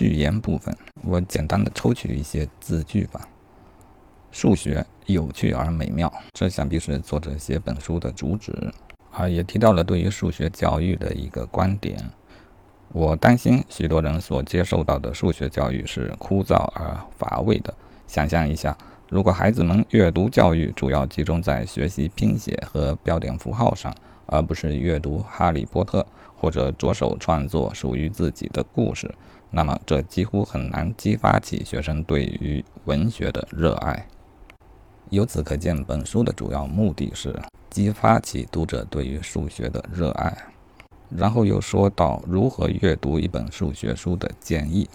序言部分，我简单的抽取一些字句吧。数学有趣而美妙，这想必是作者写本书的主旨。啊，也提到了对于数学教育的一个观点。我担心许多人所接受到的数学教育是枯燥而乏味的。想象一下，如果孩子们阅读教育主要集中在学习拼写和标点符号上，而不是阅读《哈利波特》或者着手创作属于自己的故事，那么这几乎很难激发起学生对于文学的热爱。由此可见，本书的主要目的是激发起读者对于数学的热爱。然后又说到如何阅读一本数学书的建议。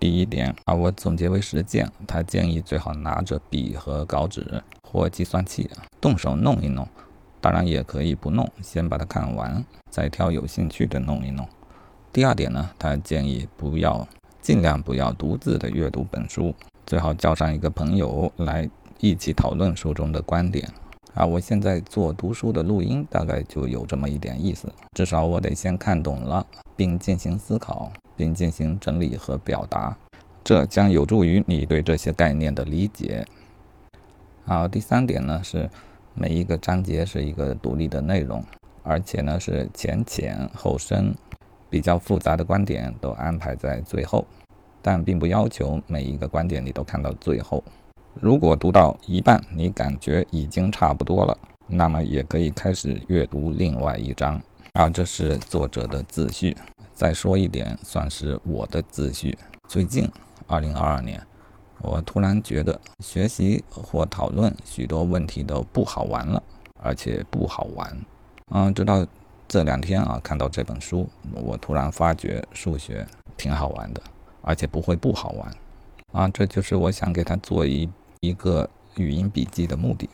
第一点啊，我总结为实践。他建议最好拿着笔和稿纸或计算器，动手弄一弄。当然也可以不弄，先把它看完，再挑有兴趣的弄一弄。第二点呢，他建议不要尽量不要独自的阅读本书，最好叫上一个朋友来一起讨论书中的观点。啊，我现在做读书的录音，大概就有这么一点意思。至少我得先看懂了，并进行思考，并进行整理和表达，这将有助于你对这些概念的理解。好，第三点呢是，每一个章节是一个独立的内容，而且呢是前浅后深，比较复杂的观点都安排在最后，但并不要求每一个观点你都看到最后。如果读到一半，你感觉已经差不多了，那么也可以开始阅读另外一章。啊，这是作者的自序。再说一点，算是我的自序。最近，二零二二年，我突然觉得学习或讨论许多问题都不好玩了，而且不好玩。嗯，直到这两天啊，看到这本书，我突然发觉数学挺好玩的，而且不会不好玩。啊，这就是我想给他做一。一个语音笔记的目的。